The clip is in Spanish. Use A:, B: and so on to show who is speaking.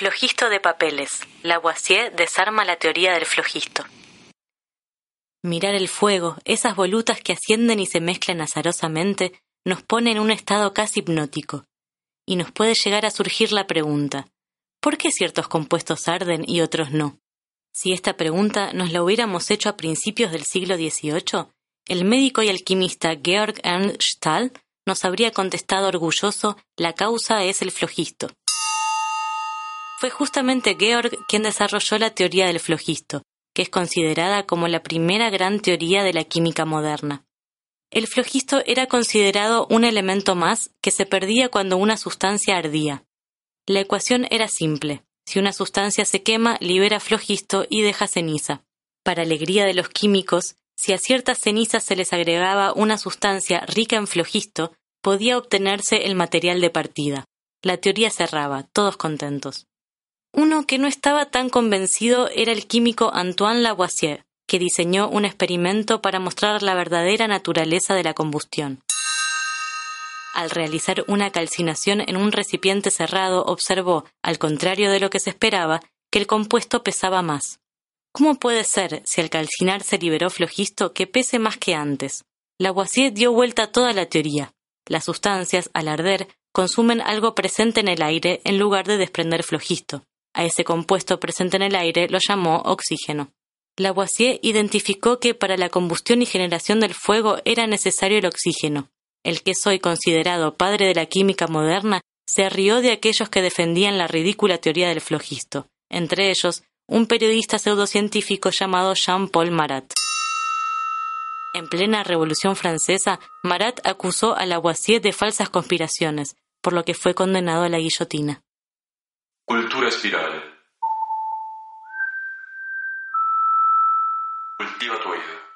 A: Flogisto de papeles. Lavoisier desarma la teoría del flogisto. Mirar el fuego, esas volutas que ascienden y se mezclan azarosamente, nos pone en un estado casi hipnótico. Y nos puede llegar a surgir la pregunta, ¿por qué ciertos compuestos arden y otros no? Si esta pregunta nos la hubiéramos hecho a principios del siglo XVIII, el médico y alquimista Georg Ernst Stahl nos habría contestado orgulloso, la causa es el flogisto. Fue justamente Georg quien desarrolló la teoría del flogisto, que es considerada como la primera gran teoría de la química moderna. El flogisto era considerado un elemento más que se perdía cuando una sustancia ardía. La ecuación era simple. Si una sustancia se quema, libera flogisto y deja ceniza. Para alegría de los químicos, si a ciertas cenizas se les agregaba una sustancia rica en flogisto, podía obtenerse el material de partida. La teoría cerraba, todos contentos. Uno que no estaba tan convencido era el químico Antoine Lavoisier, que diseñó un experimento para mostrar la verdadera naturaleza de la combustión. Al realizar una calcinación en un recipiente cerrado, observó, al contrario de lo que se esperaba, que el compuesto pesaba más. ¿Cómo puede ser, si al calcinar se liberó flogisto, que pese más que antes? Lavoisier dio vuelta a toda la teoría. Las sustancias, al arder, consumen algo presente en el aire en lugar de desprender flogisto. A ese compuesto presente en el aire lo llamó oxígeno. Lavoisier identificó que para la combustión y generación del fuego era necesario el oxígeno. El que es hoy considerado padre de la química moderna se rió de aquellos que defendían la ridícula teoría del flogisto, entre ellos un periodista pseudocientífico llamado Jean-Paul Marat. En plena Revolución Francesa, Marat acusó a Lavoisier de falsas conspiraciones, por lo que fue condenado a la guillotina.
B: Cultura espiral. Cultiva tu oído.